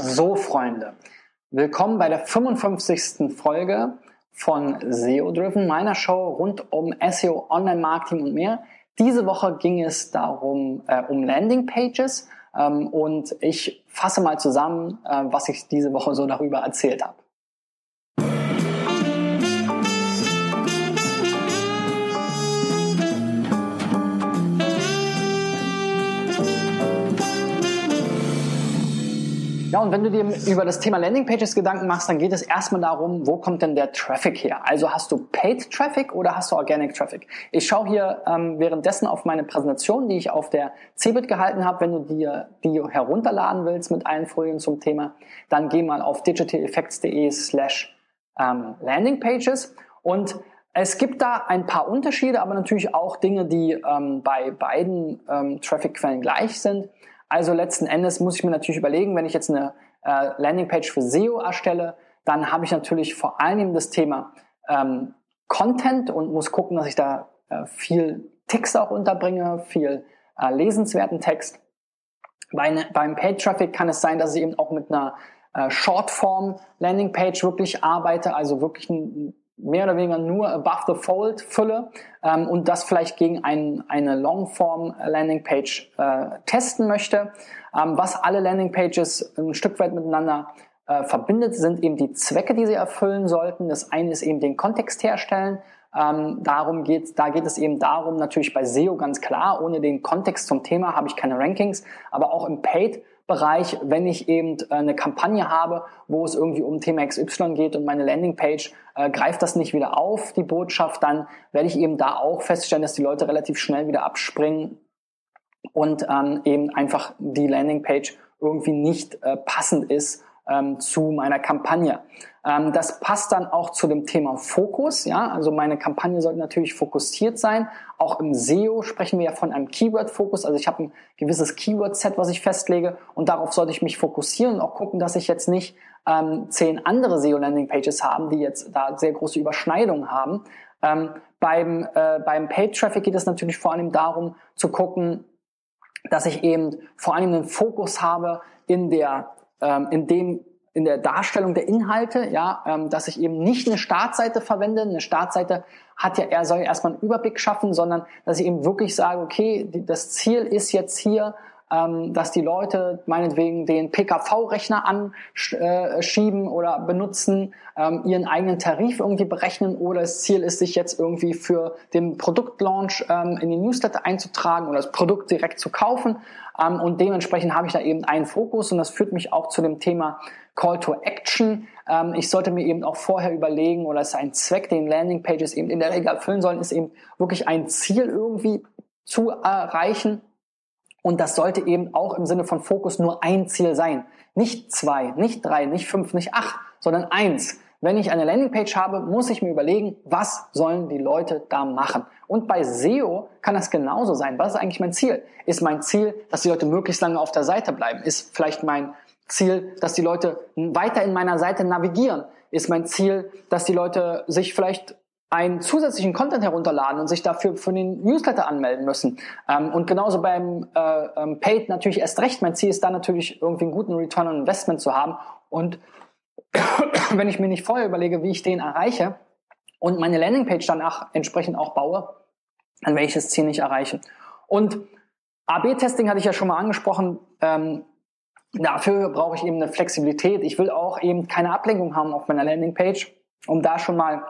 So, Freunde, willkommen bei der 55. Folge von SEO Driven, meiner Show rund um SEO, Online-Marketing und mehr. Diese Woche ging es darum, äh, um Landing Pages ähm, und ich fasse mal zusammen, äh, was ich diese Woche so darüber erzählt habe. Ja, und wenn du dir über das Thema Landingpages Gedanken machst, dann geht es erstmal darum, wo kommt denn der Traffic her? Also hast du Paid Traffic oder hast du Organic Traffic? Ich schaue hier ähm, währenddessen auf meine Präsentation, die ich auf der CeBIT gehalten habe. Wenn du dir die herunterladen willst mit allen Folien zum Thema, dann geh mal auf digitaleffects.de slash ähm, Landingpages und es gibt da ein paar Unterschiede, aber natürlich auch Dinge, die ähm, bei beiden ähm, Traffic-Quellen gleich sind. Also letzten Endes muss ich mir natürlich überlegen, wenn ich jetzt eine äh, Landingpage für SEO erstelle, dann habe ich natürlich vor allem das Thema ähm, Content und muss gucken, dass ich da äh, viel Text auch unterbringe, viel äh, lesenswerten Text. Bei, ne, beim Paid Traffic kann es sein, dass ich eben auch mit einer äh, Shortform Landingpage wirklich arbeite, also wirklich ein, mehr oder weniger nur above the fold Fülle ähm, und das vielleicht gegen ein, eine Longform Landingpage äh, testen möchte. Ähm, was alle Landingpages ein Stück weit miteinander äh, verbindet, sind eben die Zwecke, die sie erfüllen sollten. Das eine ist eben den Kontext herstellen. Ähm, darum geht, da geht es eben darum, natürlich bei SEO ganz klar, ohne den Kontext zum Thema habe ich keine Rankings, aber auch im Paid Bereich, wenn ich eben äh, eine Kampagne habe, wo es irgendwie um Thema XY geht und meine Landingpage äh, greift das nicht wieder auf, die Botschaft, dann werde ich eben da auch feststellen, dass die Leute relativ schnell wieder abspringen und ähm, eben einfach die Landingpage irgendwie nicht äh, passend ist ähm, zu meiner Kampagne. Ähm, das passt dann auch zu dem Thema Fokus. Ja, also meine Kampagne sollte natürlich fokussiert sein. Auch im SEO sprechen wir ja von einem Keyword-Fokus. Also ich habe ein gewisses Keyword-Set, was ich festlege und darauf sollte ich mich fokussieren und auch gucken, dass ich jetzt nicht ähm, zehn andere SEO-Landing-Pages haben, die jetzt da sehr große Überschneidungen haben. Ähm, beim äh, beim Paid-Traffic geht es natürlich vor allem darum zu gucken, dass ich eben vor allem einen Fokus habe in der ähm, in dem in der Darstellung der Inhalte, ja, ähm, dass ich eben nicht eine Startseite verwende. Eine Startseite hat ja, er soll ja erstmal einen Überblick schaffen, sondern dass ich eben wirklich sage, okay, die, das Ziel ist jetzt hier, ähm, dass die Leute meinetwegen den PKV-Rechner anschieben äh, oder benutzen, ähm, ihren eigenen Tarif irgendwie berechnen oder das Ziel ist, sich jetzt irgendwie für den Produktlaunch ähm, in den Newsletter einzutragen oder das Produkt direkt zu kaufen. Ähm, und dementsprechend habe ich da eben einen Fokus und das führt mich auch zu dem Thema Call to Action. Ähm, ich sollte mir eben auch vorher überlegen oder es ist ein Zweck, den Landingpages eben in der Regel erfüllen sollen, ist eben wirklich ein Ziel irgendwie zu erreichen und das sollte eben auch im Sinne von Fokus nur ein Ziel sein. Nicht zwei, nicht drei, nicht fünf, nicht acht, sondern eins. Wenn ich eine Landingpage habe, muss ich mir überlegen, was sollen die Leute da machen. Und bei SEO kann das genauso sein. Was ist eigentlich mein Ziel? Ist mein Ziel, dass die Leute möglichst lange auf der Seite bleiben? Ist vielleicht mein Ziel, dass die Leute weiter in meiner Seite navigieren? Ist mein Ziel, dass die Leute sich vielleicht einen zusätzlichen Content herunterladen und sich dafür für den Newsletter anmelden müssen. Ähm, und genauso beim äh, ähm, Paid natürlich erst recht. Mein Ziel ist da natürlich irgendwie einen guten Return on Investment zu haben. Und wenn ich mir nicht vorher überlege, wie ich den erreiche und meine Landingpage danach entsprechend auch baue, dann werde ich das Ziel nicht erreichen. Und AB-Testing hatte ich ja schon mal angesprochen. Ähm, dafür brauche ich eben eine Flexibilität. Ich will auch eben keine Ablenkung haben auf meiner Landingpage, um da schon mal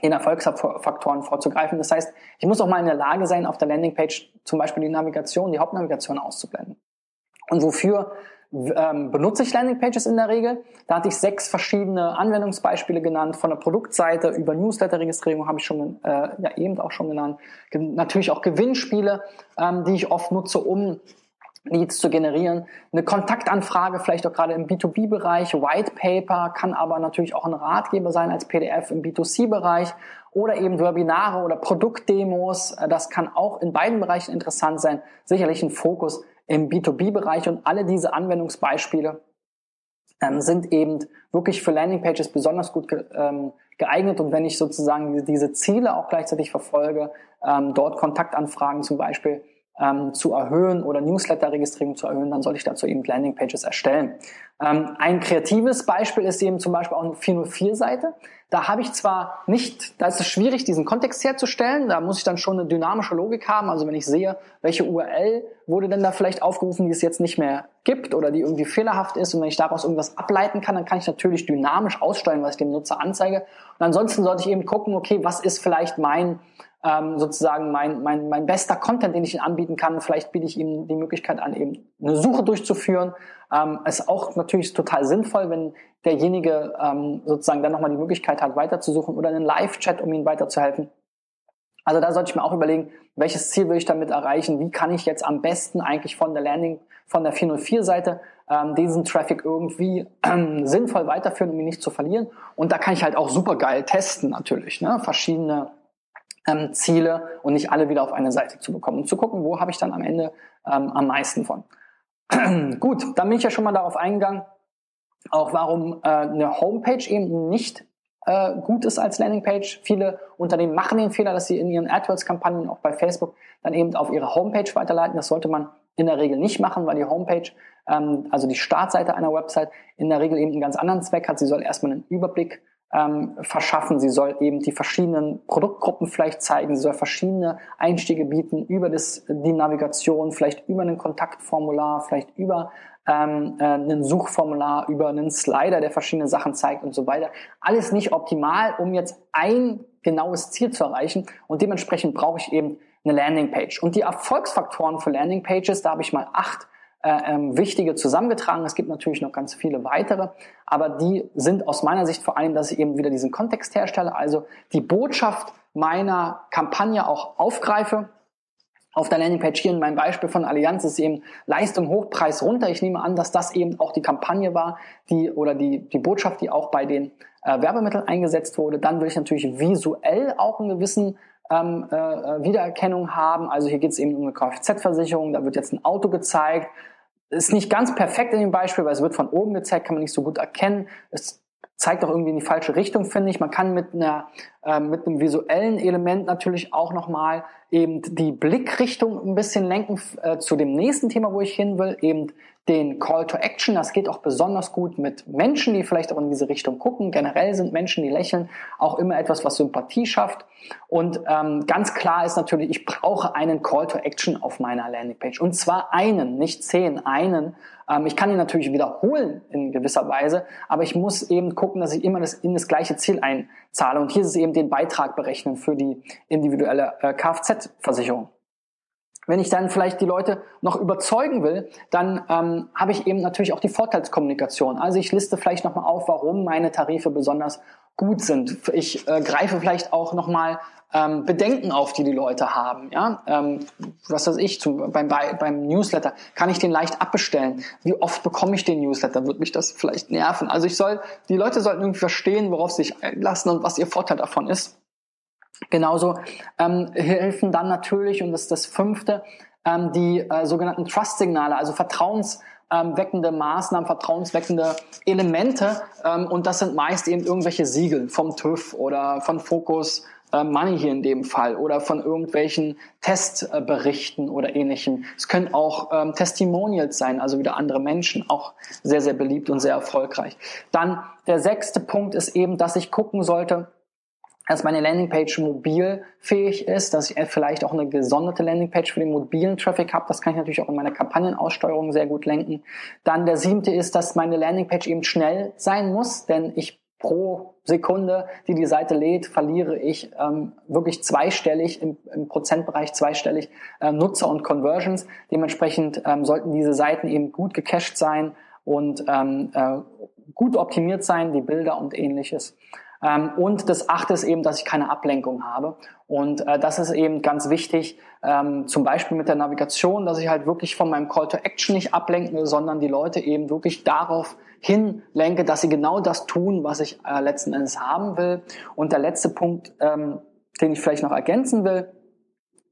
in Erfolgsfaktoren vorzugreifen. Das heißt, ich muss auch mal in der Lage sein, auf der Landingpage zum Beispiel die Navigation, die Hauptnavigation auszublenden. Und wofür ähm, benutze ich Landingpages in der Regel? Da hatte ich sechs verschiedene Anwendungsbeispiele genannt, von der Produktseite über Newsletter-Registrierung habe ich schon äh, ja eben auch schon genannt. Natürlich auch Gewinnspiele, ähm, die ich oft nutze, um Leads zu generieren. Eine Kontaktanfrage, vielleicht auch gerade im B2B-Bereich, White Paper, kann aber natürlich auch ein Ratgeber sein als PDF im B2C-Bereich oder eben Webinare oder Produktdemos. Das kann auch in beiden Bereichen interessant sein. Sicherlich ein Fokus im B2B-Bereich und alle diese Anwendungsbeispiele ähm, sind eben wirklich für Landingpages besonders gut ähm, geeignet und wenn ich sozusagen diese Ziele auch gleichzeitig verfolge, ähm, dort Kontaktanfragen zum Beispiel ähm, zu erhöhen oder Newsletter-Registrierung zu erhöhen, dann sollte ich dazu eben Landingpages erstellen. Ähm, ein kreatives Beispiel ist eben zum Beispiel auch eine 404-Seite. Da habe ich zwar nicht, da ist es schwierig, diesen Kontext herzustellen, da muss ich dann schon eine dynamische Logik haben. Also wenn ich sehe, welche URL wurde denn da vielleicht aufgerufen, die es jetzt nicht mehr gibt oder die irgendwie fehlerhaft ist und wenn ich daraus irgendwas ableiten kann, dann kann ich natürlich dynamisch aussteuern, was ich dem Nutzer anzeige. Und ansonsten sollte ich eben gucken, okay, was ist vielleicht mein ähm, sozusagen mein, mein, mein bester Content, den ich ihm anbieten kann. Vielleicht biete ich ihm die Möglichkeit an, eben eine Suche durchzuführen. Ähm, ist auch natürlich total sinnvoll, wenn derjenige ähm, sozusagen dann nochmal die Möglichkeit hat, weiterzusuchen oder einen Live-Chat, um ihm weiterzuhelfen. Also da sollte ich mir auch überlegen, welches Ziel will ich damit erreichen? Wie kann ich jetzt am besten eigentlich von der Landing, von der 404-Seite ähm, diesen Traffic irgendwie ähm, sinnvoll weiterführen, um ihn nicht zu verlieren? Und da kann ich halt auch super geil testen natürlich, ne? verschiedene ähm, Ziele und nicht alle wieder auf eine Seite zu bekommen und zu gucken, wo habe ich dann am Ende ähm, am meisten von. Gut, dann bin ich ja schon mal darauf eingegangen, auch warum äh, eine Homepage eben nicht äh, gut ist als Landingpage. Viele Unternehmen machen den Fehler, dass sie in ihren AdWords-Kampagnen auch bei Facebook dann eben auf ihre Homepage weiterleiten. Das sollte man in der Regel nicht machen, weil die Homepage, ähm, also die Startseite einer Website, in der Regel eben einen ganz anderen Zweck hat. Sie soll erstmal einen Überblick ähm, verschaffen. Sie soll eben die verschiedenen Produktgruppen vielleicht zeigen. Sie soll verschiedene Einstiege bieten über das, die Navigation, vielleicht über ein Kontaktformular, vielleicht über ähm, äh, ein Suchformular, über einen Slider, der verschiedene Sachen zeigt und so weiter. Alles nicht optimal, um jetzt ein genaues Ziel zu erreichen. Und dementsprechend brauche ich eben eine Landingpage. Und die Erfolgsfaktoren für Landingpages, da habe ich mal acht ähm, wichtige zusammengetragen. Es gibt natürlich noch ganz viele weitere, aber die sind aus meiner Sicht vor allem, dass ich eben wieder diesen Kontext herstelle, also die Botschaft meiner Kampagne auch aufgreife. Auf der Landingpage hier in meinem Beispiel von Allianz ist eben Leistung Hochpreis runter. Ich nehme an, dass das eben auch die Kampagne war, die oder die, die Botschaft, die auch bei den äh, Werbemitteln eingesetzt wurde. Dann will ich natürlich visuell auch einen gewissen ähm, äh, äh, Wiedererkennung haben. Also hier geht es eben um eine Kfz-Versicherung, da wird jetzt ein Auto gezeigt. Ist nicht ganz perfekt in dem Beispiel, weil es wird von oben gezeigt, kann man nicht so gut erkennen. Es zeigt auch irgendwie in die falsche Richtung, finde ich. Man kann mit einer mit einem visuellen Element natürlich auch nochmal eben die Blickrichtung ein bisschen lenken äh, zu dem nächsten Thema, wo ich hin will, eben den Call to Action. Das geht auch besonders gut mit Menschen, die vielleicht auch in diese Richtung gucken. Generell sind Menschen, die lächeln, auch immer etwas, was Sympathie schafft. Und ähm, ganz klar ist natürlich, ich brauche einen Call to Action auf meiner Landingpage. Und zwar einen, nicht zehn, einen. Ähm, ich kann ihn natürlich wiederholen in gewisser Weise, aber ich muss eben gucken, dass ich immer das, in das gleiche Ziel einzahle. Und hier ist es eben den Beitrag berechnen für die individuelle äh, Kfz-Versicherung. Wenn ich dann vielleicht die Leute noch überzeugen will, dann ähm, habe ich eben natürlich auch die Vorteilskommunikation. Also ich liste vielleicht nochmal auf, warum meine Tarife besonders gut sind. Ich äh, greife vielleicht auch nochmal ähm, Bedenken auf, die die Leute haben. Ja, ähm, was weiß ich, zum, beim, beim Newsletter kann ich den leicht abbestellen. Wie oft bekomme ich den Newsletter? Wird mich das vielleicht nerven? Also ich soll, die Leute sollten irgendwie verstehen, worauf sie sich einlassen und was ihr Vorteil davon ist. Genauso ähm, helfen dann natürlich, und das ist das fünfte, ähm, die äh, sogenannten Trust-Signale, also vertrauensweckende Maßnahmen, vertrauensweckende Elemente. Ähm, und das sind meist eben irgendwelche Siegel vom TÜV oder von Focus äh, Money hier in dem Fall oder von irgendwelchen Testberichten oder ähnlichem. Es können auch ähm, Testimonials sein, also wieder andere Menschen, auch sehr, sehr beliebt und sehr erfolgreich. Dann der sechste Punkt ist eben, dass ich gucken sollte, dass meine Landingpage mobilfähig ist, dass ich vielleicht auch eine gesonderte Landingpage für den mobilen Traffic habe. Das kann ich natürlich auch in meiner Kampagnenaussteuerung sehr gut lenken. Dann der siebte ist, dass meine Landingpage eben schnell sein muss, denn ich pro Sekunde, die die Seite lädt, verliere ich ähm, wirklich zweistellig im, im Prozentbereich zweistellig äh, Nutzer und Conversions. Dementsprechend ähm, sollten diese Seiten eben gut gecached sein und ähm, äh, gut optimiert sein, die Bilder und ähnliches. Ähm, und das achte ist eben, dass ich keine Ablenkung habe. Und äh, das ist eben ganz wichtig, ähm, zum Beispiel mit der Navigation, dass ich halt wirklich von meinem Call to Action nicht ablenke, sondern die Leute eben wirklich darauf hinlenke, dass sie genau das tun, was ich äh, letzten Endes haben will. Und der letzte Punkt, ähm, den ich vielleicht noch ergänzen will,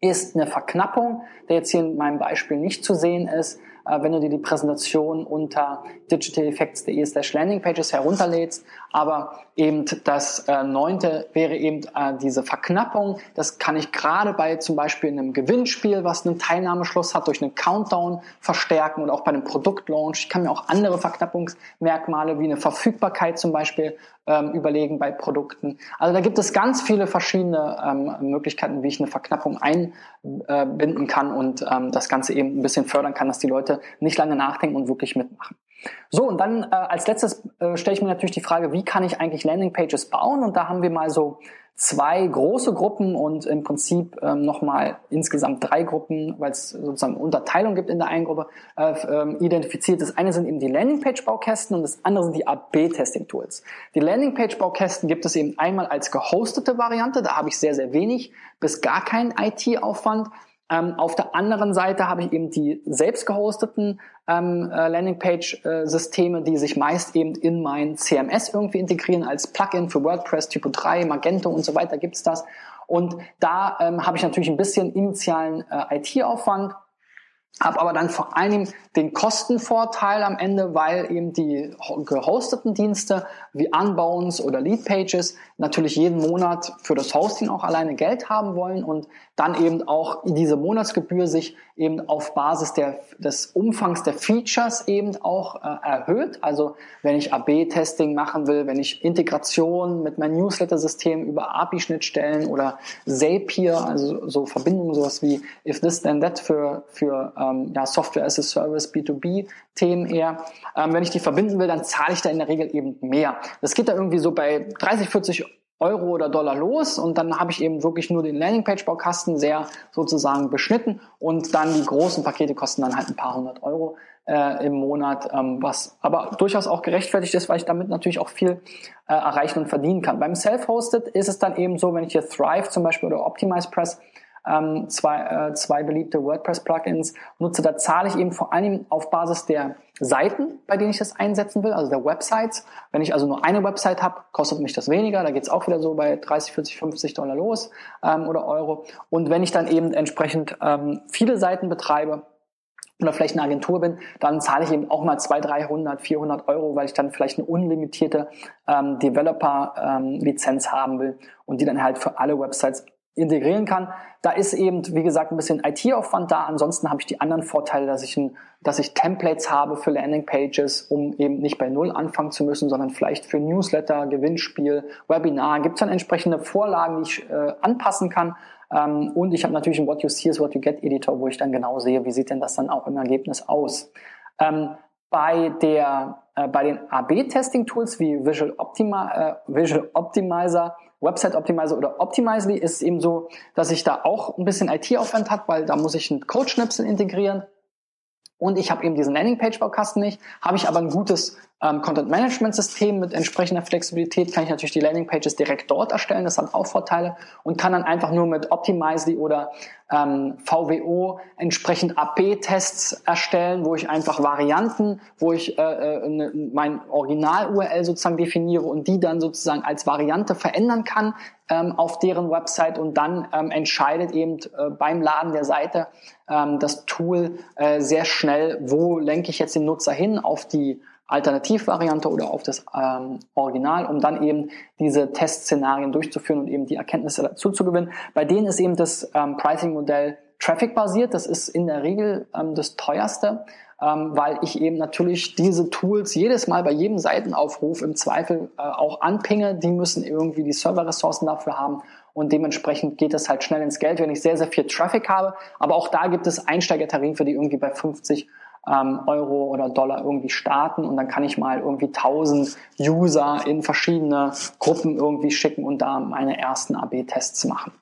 ist eine Verknappung, der jetzt hier in meinem Beispiel nicht zu sehen ist, wenn du dir die Präsentation unter digitaleffects.de slash landingpages herunterlädst. Aber eben das äh, neunte wäre eben äh, diese Verknappung. Das kann ich gerade bei zum Beispiel einem Gewinnspiel, was einen Teilnahmeschluss hat, durch einen Countdown verstärken oder auch bei einem Produktlaunch. Ich kann mir auch andere Verknappungsmerkmale wie eine Verfügbarkeit zum Beispiel ähm, überlegen bei Produkten. Also da gibt es ganz viele verschiedene ähm, Möglichkeiten, wie ich eine Verknappung einbinden äh, kann und ähm, das Ganze eben ein bisschen fördern kann, dass die Leute nicht lange nachdenken und wirklich mitmachen. So, und dann äh, als letztes äh, stelle ich mir natürlich die Frage, wie kann ich eigentlich Landingpages bauen? Und da haben wir mal so zwei große Gruppen und im Prinzip ähm, nochmal insgesamt drei Gruppen, weil es sozusagen Unterteilung gibt in der einen Gruppe, äh, ähm, identifiziert. Das eine sind eben die Landingpage-Baukästen und das andere sind die AB-Testing-Tools. Die Landingpage-Baukästen gibt es eben einmal als gehostete Variante, da habe ich sehr, sehr wenig bis gar keinen IT-Aufwand. Ähm, auf der anderen Seite habe ich eben die selbst gehosteten ähm, äh, Landingpage-Systeme, die sich meist eben in mein CMS irgendwie integrieren als Plugin für WordPress Typo 3, Magento und so weiter gibt's das. Und da ähm, habe ich natürlich ein bisschen initialen äh, IT-Aufwand habe aber dann vor allem den Kostenvorteil am Ende, weil eben die gehosteten Dienste wie Unbounce oder Leadpages natürlich jeden Monat für das Hosting auch alleine Geld haben wollen und dann eben auch diese Monatsgebühr sich eben auf Basis der, des Umfangs der Features eben auch äh, erhöht. Also wenn ich AB-Testing machen will, wenn ich Integration mit meinem Newsletter-System über API-Schnittstellen oder Zapier, also so Verbindungen, sowas wie If This Then That für, für ähm, ja, Software as a Service, B2B-Themen eher. Ähm, wenn ich die verbinden will, dann zahle ich da in der Regel eben mehr. Das geht da irgendwie so bei 30, 40 Euro oder Dollar los und dann habe ich eben wirklich nur den Landingpage-Baukasten sehr sozusagen beschnitten und dann die großen Pakete kosten dann halt ein paar hundert Euro äh, im Monat, ähm, was aber durchaus auch gerechtfertigt ist, weil ich damit natürlich auch viel äh, erreichen und verdienen kann. Beim Self-Hosted ist es dann eben so, wenn ich hier Thrive zum Beispiel oder Optimize Press ähm, zwei, äh, zwei beliebte WordPress-Plugins nutze, da zahle ich eben vor allem auf Basis der Seiten, bei denen ich das einsetzen will, also der Websites. Wenn ich also nur eine Website habe, kostet mich das weniger. Da geht's auch wieder so bei 30, 40, 50 Dollar los ähm, oder Euro. Und wenn ich dann eben entsprechend ähm, viele Seiten betreibe, oder vielleicht eine Agentur bin, dann zahle ich eben auch mal 200, 300, 400 Euro, weil ich dann vielleicht eine unlimitierte ähm, Developer-Lizenz ähm, haben will und die dann halt für alle Websites integrieren kann. Da ist eben, wie gesagt, ein bisschen IT-Aufwand da. Ansonsten habe ich die anderen Vorteile, dass ich, ein, dass ich Templates habe für Landingpages, um eben nicht bei Null anfangen zu müssen, sondern vielleicht für Newsletter, Gewinnspiel, Webinar. Gibt es dann entsprechende Vorlagen, die ich äh, anpassen kann. Ähm, und ich habe natürlich einen What You See is What You Get Editor, wo ich dann genau sehe, wie sieht denn das dann auch im Ergebnis aus. Ähm, bei der äh, bei den AB-Testing-Tools wie Visual, Optima, äh, Visual Optimizer Website Optimizer oder Optimizely ist eben so, dass ich da auch ein bisschen IT-Aufwand habe, weil da muss ich einen Code-Schnipsel integrieren. Und ich habe eben diesen Landingpage-Baukasten nicht, habe ich aber ein gutes ähm, Content-Management-System mit entsprechender Flexibilität, kann ich natürlich die Landingpages direkt dort erstellen, das hat auch Vorteile und kann dann einfach nur mit Optimizely oder ähm, VWO entsprechend AB-Tests erstellen, wo ich einfach Varianten, wo ich äh, äh ne, mein Original-URL sozusagen definiere und die dann sozusagen als Variante verändern kann ähm, auf deren Website und dann ähm, entscheidet eben äh, beim Laden der Seite ähm, das Tool äh, sehr schnell, wo lenke ich jetzt den Nutzer hin auf die Alternativvariante oder auf das ähm, Original, um dann eben diese Testszenarien durchzuführen und eben die Erkenntnisse dazu zu gewinnen. Bei denen ist eben das ähm, Pricing-Modell Traffic-basiert. Das ist in der Regel ähm, das teuerste, ähm, weil ich eben natürlich diese Tools jedes Mal bei jedem Seitenaufruf im Zweifel äh, auch anpinge. Die müssen irgendwie die Serverressourcen dafür haben und dementsprechend geht es halt schnell ins Geld, wenn ich sehr, sehr viel Traffic habe. Aber auch da gibt es Einsteigertarife, die irgendwie bei 50 ähm, Euro oder Dollar irgendwie starten und dann kann ich mal irgendwie 1000 User in verschiedene Gruppen irgendwie schicken und da meine ersten AB-Tests machen.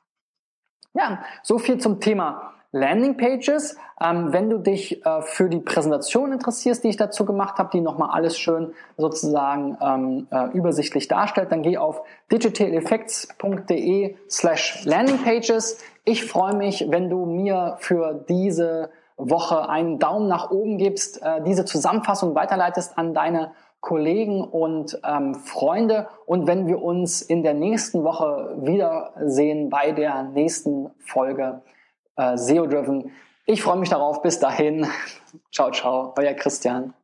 Ja, so viel zum Thema Landingpages. Ähm, wenn du dich äh, für die Präsentation interessierst, die ich dazu gemacht habe, die nochmal alles schön sozusagen ähm, äh, übersichtlich darstellt, dann geh auf digitaleffects.de slash landingpages. Ich freue mich, wenn du mir für diese Woche einen Daumen nach oben gibst, äh, diese Zusammenfassung weiterleitest an deine Kollegen und ähm, Freunde und wenn wir uns in der nächsten Woche wiedersehen bei der nächsten Folge äh, SEO Driven, Ich freue mich darauf. Bis dahin. Ciao, ciao. Euer Christian.